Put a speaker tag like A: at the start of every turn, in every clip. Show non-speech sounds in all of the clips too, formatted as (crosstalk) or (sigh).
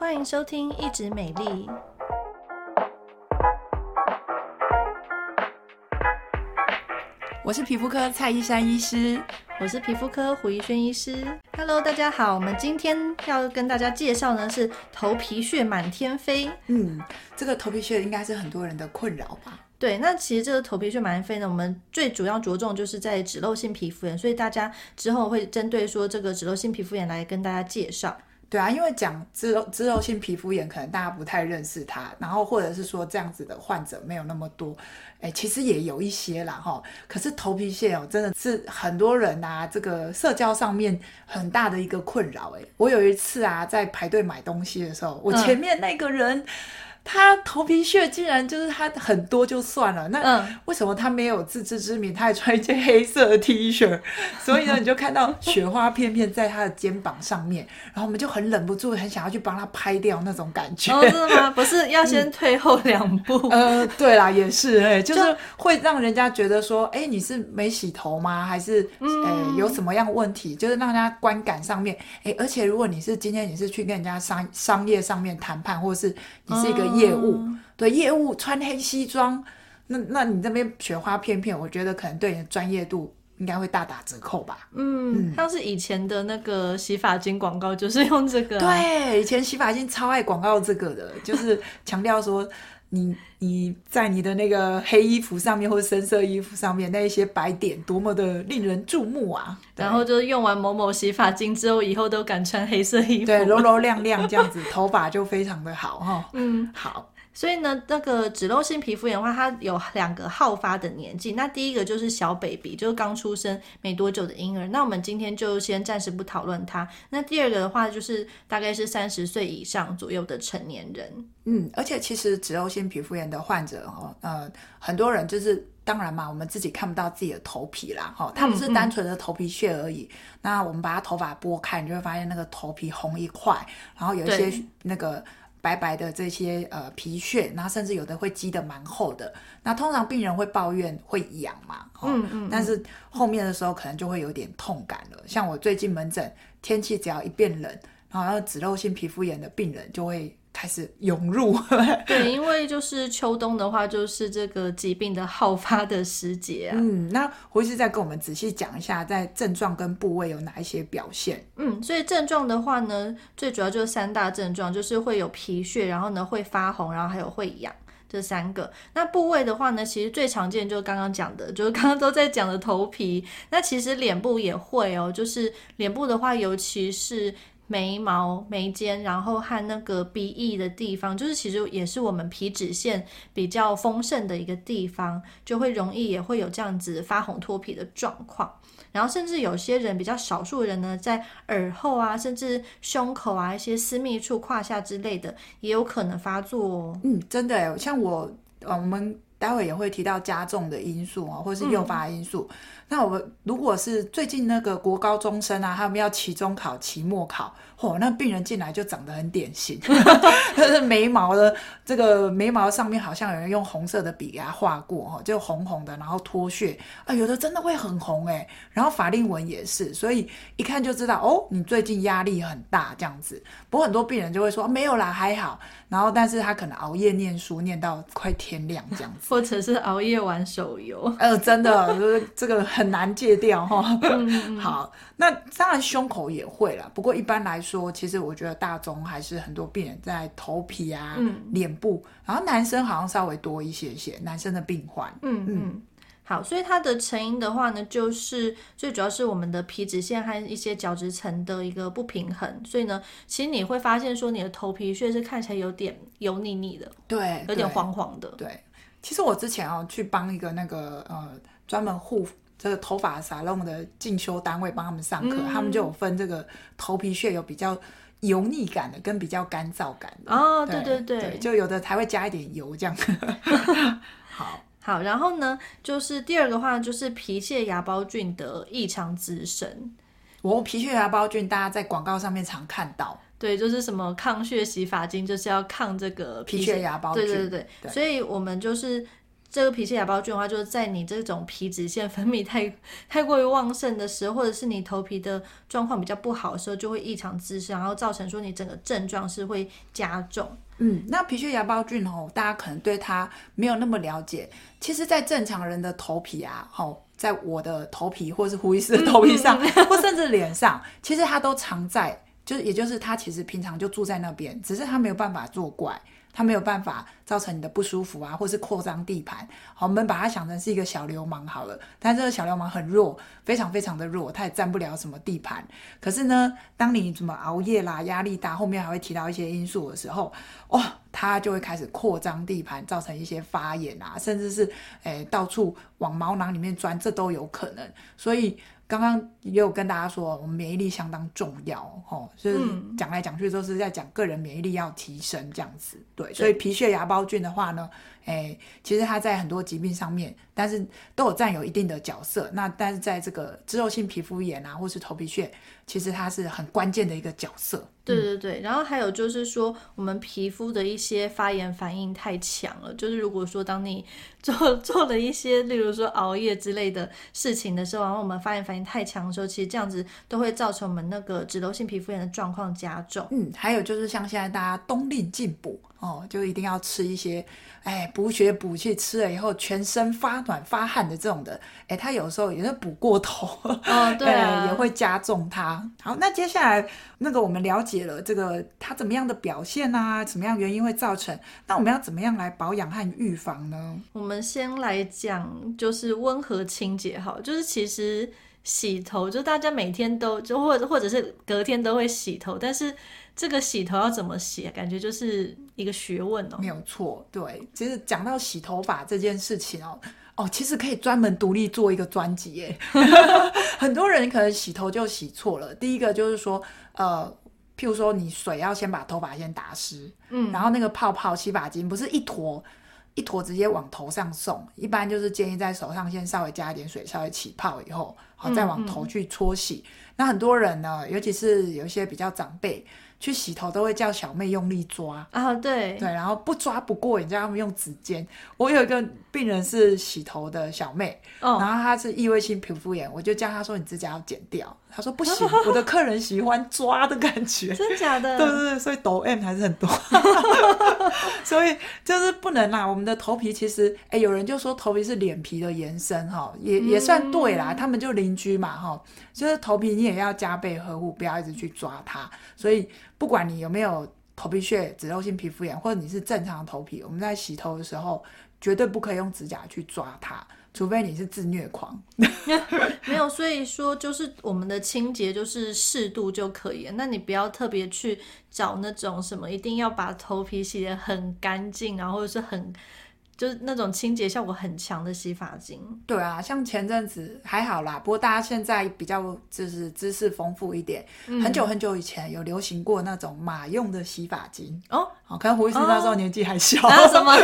A: 欢迎收听《一直美丽》，
B: 我是皮肤科蔡依珊医师，
A: 我是皮肤科胡一轩医师。Hello，大家好，我们今天要跟大家介绍呢是头皮屑满天飞。
B: 嗯，这个头皮屑应该是很多人的困扰吧？
A: 对，那其实这个头皮屑满天飞呢，我们最主要着重就是在脂漏性皮肤炎，所以大家之后会针对说这个脂漏性皮肤炎来跟大家介绍。
B: 对啊，因为讲脂肉脂肉性皮肤炎，可能大家不太认识它，然后或者是说这样子的患者没有那么多，哎，其实也有一些啦哈。可是头皮屑哦，真的是很多人啊，这个社交上面很大的一个困扰。哎，我有一次啊，在排队买东西的时候，我前面那个人。嗯他头皮屑竟然就是他很多就算了，那为什么他没有自知之明？他还穿一件黑色的 T 恤，(laughs) 所以呢，你就看到雪花片片在他的肩膀上面，然后我们就很忍不住，很想要去帮他拍掉那种感觉。
A: 哦，真的吗？(laughs) 不是要先退后两步？
B: 嗯、(laughs) 呃，对啦，也是，哎、欸，就是会让人家觉得说，哎、欸，你是没洗头吗？还是哎、欸、有什么样问题？就是让人家观感上面，哎、欸，而且如果你是今天你是去跟人家商商业上面谈判，或者是你是一个。业务、嗯、对业务穿黑西装，那那你这边雪花片片，我觉得可能对你的专业度应该会大打折扣吧。
A: 嗯，像是以前的那个洗发精广告就是用这个、啊。
B: 对，以前洗发精超爱广告这个的，就是强调说你你在你的那个黑衣服上面或者深色衣服上面那一些白点多么的令人注目啊！
A: 然后就是用完某某洗发精之后，以后都敢穿黑色衣服，
B: 对，柔柔亮亮这样子，头发就非常的好哈。
A: 嗯，
B: 好。
A: 所以呢，那个脂漏性皮肤炎的话，它有两个好发的年纪。那第一个就是小 baby，就是刚出生没多久的婴儿。那我们今天就先暂时不讨论它。那第二个的话，就是大概是三十岁以上左右的成年人。
B: 嗯，而且其实脂漏性皮肤炎的患者哦，呃，很多人就是当然嘛，我们自己看不到自己的头皮啦，哈，它不是单纯的头皮屑而已。嗯嗯，那我们把它头发拨开，你就会发现那个头皮红一块，然后有一些那个。白白的这些呃皮屑，然后甚至有的会积得蛮厚的。那通常病人会抱怨会痒嘛，嗯嗯，但是后面的时候可能就会有点痛感了。像我最近门诊，天气只要一变冷，然后脂漏性皮肤炎的病人就会。开始涌入，(laughs)
A: 对，因为就是秋冬的话，就是这个疾病的好发的时节啊。
B: 嗯，那胡医师再跟我们仔细讲一下，在症状跟部位有哪一些表现？
A: 嗯，所以症状的话呢，最主要就是三大症状，就是会有皮屑，然后呢会发红，然后还有会痒，这三个。那部位的话呢，其实最常见就是刚刚讲的，就是刚刚都在讲的头皮。那其实脸部也会哦，就是脸部的话，尤其是。眉毛、眉间，然后和那个鼻翼的地方，就是其实也是我们皮脂腺比较丰盛的一个地方，就会容易也会有这样子发红脱皮的状况。然后甚至有些人比较少数人呢，在耳后啊，甚至胸口啊一些私密处、胯下之类的，也有可能发作哦。
B: 嗯，真的，像我，我们待会也会提到加重的因素啊，或是诱发因素。嗯那我们如果是最近那个国高中生啊，他们要期中考、期末考，嚯，那病人进来就长得很典型，(laughs) 就是眉毛的这个眉毛上面好像有人用红色的笔给他画过，哈，就红红的，然后脱屑啊，有的真的会很红哎，然后法令纹也是，所以一看就知道哦，你最近压力很大这样子。不过很多病人就会说没有啦，还好，然后但是他可能熬夜念书念到快天亮这样子，(laughs)
A: 或者是熬夜玩手游，
B: 呃，真的就是 (laughs) 这个。很难戒掉哈，好，那当然胸口也会啦。不过一般来说，其实我觉得大宗还是很多病人在头皮啊、脸、嗯、部，然后男生好像稍微多一些些，男生的病患。
A: 嗯嗯，好，所以它的成因的话呢，就是最主要是我们的皮脂腺和一些角质层的一个不平衡。所以呢，其实你会发现说你的头皮屑是看起来有点油腻腻的，
B: 对，
A: 有点黄黄的。
B: 对，其实我之前哦去帮一个那个呃专门护。这个头发沙龙的进修单位帮他们上课，嗯，他们就有分这个头皮屑有比较油腻感的，跟比较干燥感的。
A: 哦，对对对，
B: 对，就有的才会加一点油这样。(laughs) 好，
A: 好，然后呢，就是第二个话就是皮屑芽孢菌的异常滋生。
B: 我皮屑芽孢菌，大家在广告上面常看到。
A: 对，就是什么抗血洗发精，就是要抗这个
B: 皮屑芽孢菌。
A: 对对对对，所以我们就是。这个皮屑芽孢菌的话，就是在你这种皮脂腺分泌太太过于旺盛的时候，或者是你头皮的状况比较不好的时候，就会异常滋生，然后造成说你整个症状是会加重。
B: 嗯，那皮屑芽孢菌哦，大家可能对它没有那么了解。其实，在正常人的头皮啊，哦，在我的头皮或是胡医师的头皮上，(laughs) 或甚至脸上，其实它都藏在，就是也就是它其实平常就住在那边，只是它没有办法作怪。它没有办法造成你的不舒服啊，或是扩张地盘。好，我们把它想成是一个小流氓好了，但这个小流氓很弱，非常非常的弱，它也占不了什么地盘。可是呢，当你怎么熬夜啦、压力大，后面还会提到一些因素的时候，哦，它就会开始扩张地盘，造成一些发炎啊，甚至是诶、到处往毛囊里面钻，这都有可能。所以。刚刚也有跟大家说，我们免疫力相当重要，吼，就是讲来讲去都是在讲个人免疫力要提升这样子，对，所以皮屑芽孢菌的话呢，哎，其实它在很多疾病上面，但是都有占有一定的角色。那但是在这个脂漏性皮肤炎啊，或是头皮屑，其实它是很关键的一个角色。
A: 对对对，然后还有就是说，我们皮肤的一些发炎反应太强了。就是如果说当你做做了一些，例如说熬夜之类的事情的时候，然后我们发炎反应太强的时候，其实这样子都会造成我们那个脂漏性皮肤炎的状况加重。
B: 嗯，还有就是像现在大家冬令进补哦，就一定要吃一些。哎，补血补气，吃了以后全身发暖发汗的这种的，哎，他有时候也是补过头，
A: 哦，(laughs) 对啊，
B: 也会加重它。好，那接下来那个我们了解了这个它怎么样的表现啊，怎么样原因会造成？那我们要怎么样来保养和预防呢？
A: 我们先来讲，就是温和清洁，好，就是其实洗头，就大家每天都就或者或者是隔天都会洗头，但是。这个洗头要怎么洗？感觉就是一个学问哦。
B: 没有错，对，其实讲到洗头发这件事情哦，哦，其实可以专门独立做一个专辑耶。(laughs) (laughs) 很多人可能洗头就洗错了。第一个就是说，呃，譬如说你水要先把头发先打湿，嗯，然后那个泡泡洗发精不是一坨一坨直接往头上送，一般就是建议在手上先稍微加一点水，稍微起泡以后，好再往头去搓洗。嗯嗯。那很多人呢，尤其是有一些比较长辈。去洗头都会叫小妹用力抓
A: 啊，对
B: 对，然后不抓不过瘾，叫他们用指尖。我有一个病人是洗头的小妹，哦、然后她是异位性皮肤炎，我就叫她说你指甲要剪掉，她说不行，我的客人喜欢抓的感觉，
A: 真假的？
B: 对对对，所以抖 M 还是很多，(laughs) 所以就是不能啦。我们的头皮其实，哎，有人就说头皮是脸皮的延伸，哈，也也算对啦。嗯、他们就邻居嘛，哈，就是头皮你也要加倍呵护，不要一直去抓它，所以。不管你有没有头皮屑、脂漏性皮肤炎，或者你是正常的头皮，我们在洗头的时候绝对不可以用指甲去抓它，除非你是自虐狂。(laughs)
A: 没有，所以说就是我们的清洁就是适度就可以。那你不要特别去找那种什么，一定要把头皮洗得很干净，然后是很。就是那种清洁效果很强的洗发精。
B: 对啊，像前阵子还好啦，不过大家现在比较就是知识丰富一点。嗯、很久很久以前有流行过那种马用的洗发精哦，好，可能胡医生那时候年纪还小。
A: 啊、什么？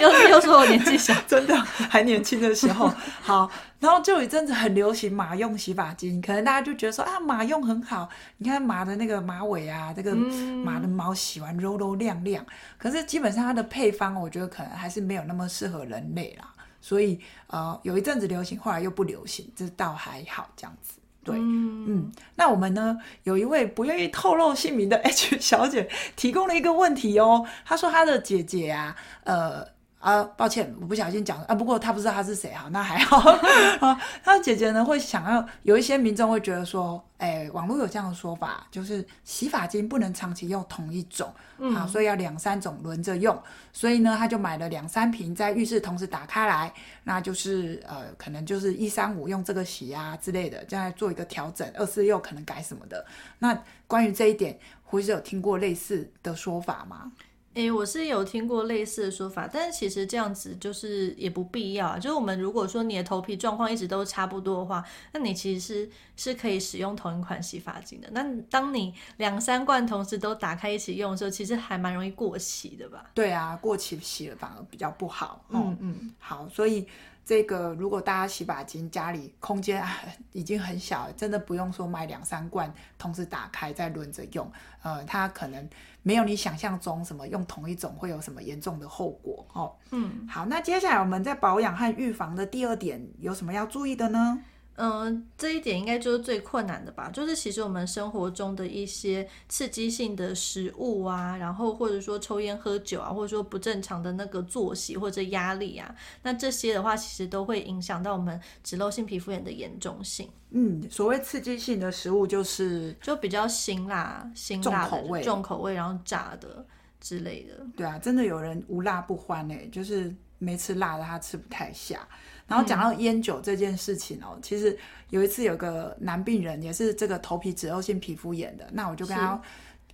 A: 又又又说我年纪小？(laughs)
B: 真的还年轻的时候，好。然后就有一阵子很流行马用洗发精，可能大家就觉得说啊，马用很好，你看马的那个马尾啊，这个马的毛洗完柔柔亮亮。可是基本上它的配方，我觉得可能还是没有那么适合人类啦。所以呃，有一阵子流行，后来又不流行，这倒还好这样子。对，嗯，嗯，那我们呢，有一位不愿意透露姓名的 (laughs) H 小姐提供了一个问题哦，她说她的姐姐啊，呃。啊，抱歉，我不小心讲了啊。不过他不知道他是谁哈，那还好。(laughs) 啊，他姐姐呢会想要有一些民众会觉得说，哎，网络有这样的说法，就是洗发精不能长期用同一种，嗯，啊，所以要两三种轮着用。所以呢，他就买了两三瓶，在浴室同时打开来，那就是呃，可能就是一三五用这个洗啊之类的，这样做一个调整，二四六可能改什么的。那关于这一点，胡医师有听过类似的说法吗？
A: 诶，我是有听过类似的说法，但是其实这样子就是也不必要啊。就是我们如果说你的头皮状况一直都差不多的话，那你其实是是可以使用同一款洗发精的。那当你两三罐同时都打开一起用的时候，其实还蛮容易过期的吧？
B: 对啊，过期洗了反而比较不好。嗯嗯，好，所以这个如果大家洗发精家里空间啊已经很小，真的不用说买两三罐同时打开再轮着用，呃，它可能没有你想象中什么用同一种会有什么严重的后果哦。嗯，好，那接下来我们在保养和预防的第二点有什么要注意的呢？
A: 嗯，这一点应该就是最困难的吧？就是其实我们生活中的一些刺激性的食物啊，然后或者说抽烟喝酒啊，或者说不正常的那个作息或者压力啊，那这些的话其实都会影响到我们脂漏性皮肤炎的严重性。
B: 嗯，所谓刺激性的食物就是
A: 就比较辛辣、辛辣的
B: 重口味、
A: 重口味，然后炸的之类的。
B: 对啊，真的有人无辣不欢哎，就是没吃辣的他吃不太下。然后讲到烟酒这件事情哦，嗯、其实有一次有个男病人也是这个头皮脂漏性皮肤炎的，那我就跟他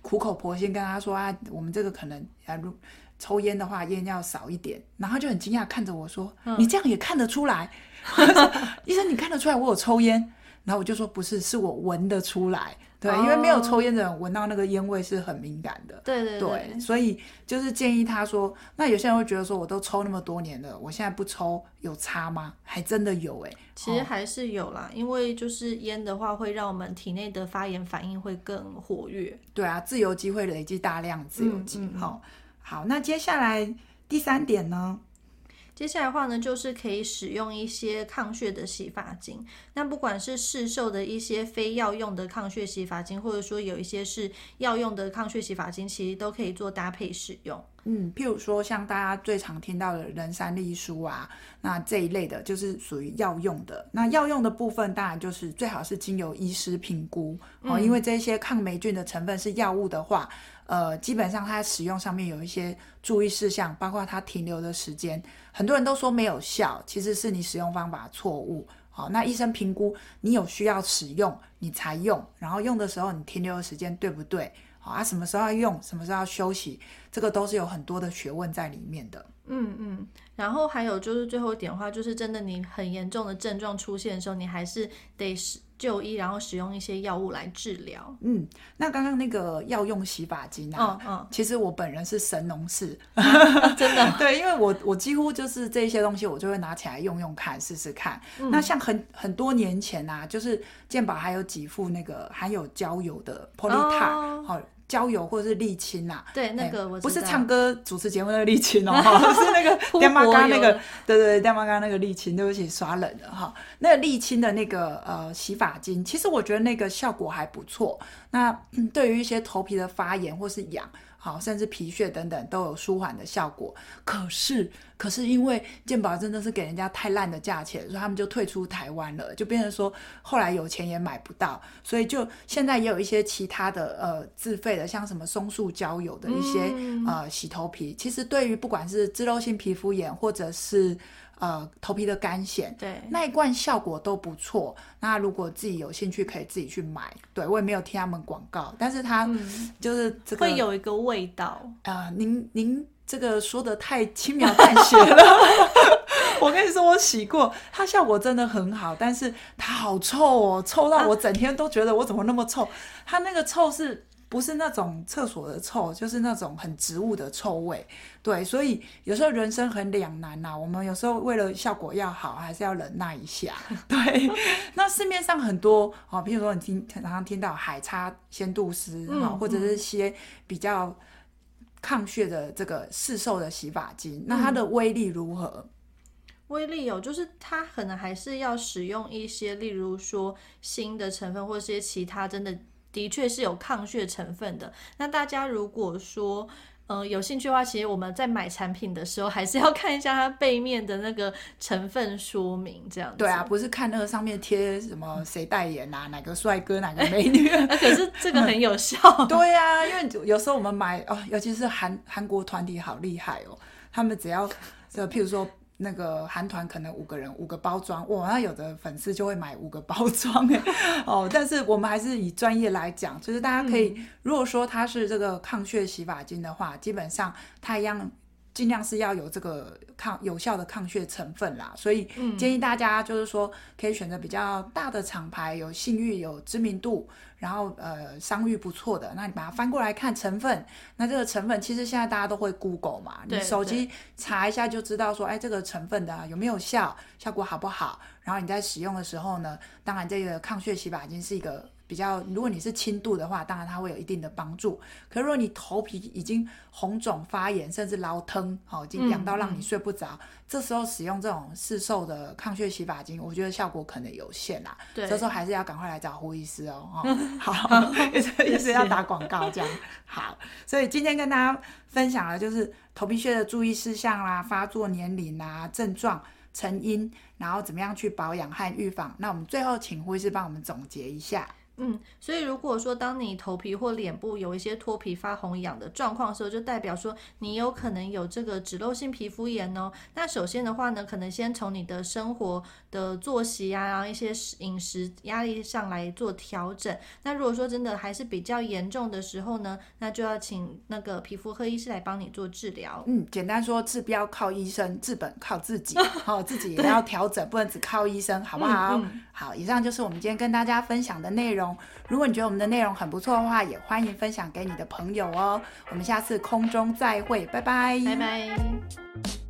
B: 苦口婆心跟他说啊，我们这个可能啊，如抽烟的话烟要少一点，然后就很惊讶看着我说，嗯、你这样也看得出来？(laughs) 医生，你看得出来我有抽烟？然后我就说不是，是我闻得出来。对，因为没有抽烟的人闻到那个烟味是很敏感的。
A: 对对对，
B: 对，所以就是建议他说，那有些人会觉得说，我都抽那么多年了，我现在不抽有差吗？还真的有哎、欸，
A: 其实还是有啦，哦、因为就是烟的话会让我们体内的发炎反应会更活跃。
B: 对啊，自由基会累积大量自由基。好、
A: 嗯嗯嗯，
B: 好，那接下来第三点呢？
A: 接下来的话呢，就是可以使用一些抗屑的洗发精。那不管是市售的一些非药用的抗屑洗发精，或者说有一些是药用的抗屑洗发精，其实都可以做搭配使用。
B: 嗯，譬如说像大家最常听到的人参丽舒啊，那这一类的就是属于药用的。那药用的部分当然就是最好是经由医师评估哦，因为这些抗霉菌的成分是药物的话。呃，基本上它使用上面有一些注意事项，包括它停留的时间。很多人都说没有效，其实是你使用方法错误。好，那医生评估你有需要使用，你才用。然后用的时候你停留的时间对不对？好啊，什么时候要用，什么时候要休息，这个都是有很多的学问在里面的。
A: 嗯嗯。然后还有就是最后一点的话，就是真的你很严重的症状出现的时候，你还是得使。就医，然后使用一些药物来治疗。
B: 嗯，那刚刚那个药用洗发精啊，嗯嗯，其实我本人是神农氏，(laughs)
A: 真的。
B: 对，因为我我几乎就是这些东西，我就会拿起来用用看，试试看。嗯、那像很很多年前啊，就是健保还有几副那个含有焦油的 Polytard 好。焦油或者是沥青呐，
A: 对，那个我
B: 不是唱歌主持节目那个沥青哦，(laughs) 是那个电马嘎那个，对对对，电马嘎那个沥青，对不起，耍冷了哈。那个沥青的那个呃洗发精，其实我觉得那个效果还不错。那对于一些头皮的发炎或是痒。好，甚至皮屑等等都有舒缓的效果。可是，可是因为健保真的是给人家太烂的价钱，所以他们就退出台湾了，就变成说后来有钱也买不到。所以就现在也有一些其他的呃自费的，像什么松树焦油的一些、嗯、呃洗头皮。其实对于不管是脂漏性皮肤炎或者是呃，头皮的干癣，
A: 对，
B: 那一罐效果都不错。那如果自己有兴趣，可以自己去买。对，我也没有听他们广告，但是它就是这个、
A: 会有一个味道
B: 啊、呃。您您这个说的太轻描淡写了。(laughs) 我跟你说，我洗过，它效果真的很好，但是它好臭哦，臭到我整天都觉得我怎么那么臭。它那个臭是。不是那种厕所的臭，就是那种很植物的臭味。对，所以有时候人生很两难呐、啊。我们有时候为了效果要好，还是要忍耐一下。(laughs) 对，那市面上很多哦，比如说你听常常听到海叉仙度丝哈，或者是些比较抗屑的这个市售的洗发精，那它的威力如何？
A: 威力有，就是它可能还是要使用一些，例如说新的成分，或者是些其他真的。的确是有抗血成分的。那大家如果说，呃，有兴趣的话，其实我们在买产品的时候，还是要看一下它背面的那个成分说明，这样子。
B: 对啊，不是看那个上面贴什么 (laughs) 谁代言啊，哪个帅哥，哪个美女。
A: 可是这个 (laughs) 很有效。
B: 对啊，因为有时候我们买哦，尤其是韩韩国团体好厉害哦，他们只要就譬如说。那个韩团可能五个人五个包装，哇，那有的粉丝就会买五个包装哎 (laughs) 哦。但是我们还是以专业来讲，就是大家可以，嗯、如果说它是这个抗屑洗发精的话，基本上它一样尽量是要有这个抗有效的抗血成分啦。所以建议大家就是说，可以选择比较大的厂牌，有信誉、有知名度，然后呃商誉不错的。那你把它翻过来看成分，那这个成分其实现在大家都会 Google 嘛，你手机查一下就知道说，哎，这个成分的有没有效，效果好不好？然后你在使用的时候呢，当然这个抗血洗发精是一个。比较，如果你是轻度的话，当然它会有一定的帮助。可是如果你头皮已经红肿发炎，甚至老疼，好、哦，已经痒到让你睡不着，嗯嗯、这时候使用这种市售的抗血洗发精，我觉得效果可能有限啦。对，这时候还是要赶快来找胡医师哦。哦 (laughs) 好，(laughs) 医师要打广告这样。好，所以今天跟大家分享的就是头皮屑的注意事项啦，发作年龄啊，症状。成因，然后怎么样去保养和预防？那我们最后请胡医师帮我们总结一下。
A: 嗯，所以如果说当你头皮或脸部有一些脱皮、发红、痒的状况的时候，就代表说你有可能有这个脂漏性皮肤炎哦。那首先的话呢，可能先从你的生活的作息啊，然后一些饮食压力上来做调整。那如果说真的还是比较严重的时候呢，那就要请那个皮肤科医师来帮你做治疗。
B: 嗯，简单说，治标靠医生，治本靠自己。(laughs) 好、哦，自己也要调整，不能只靠医生，好不好？嗯嗯、好，以上就是我们今天跟大家分享的内如果你觉得我们的内容很不错的话，也欢迎分享给你的朋友哦。我们下次空中再会，拜拜，
A: 拜拜。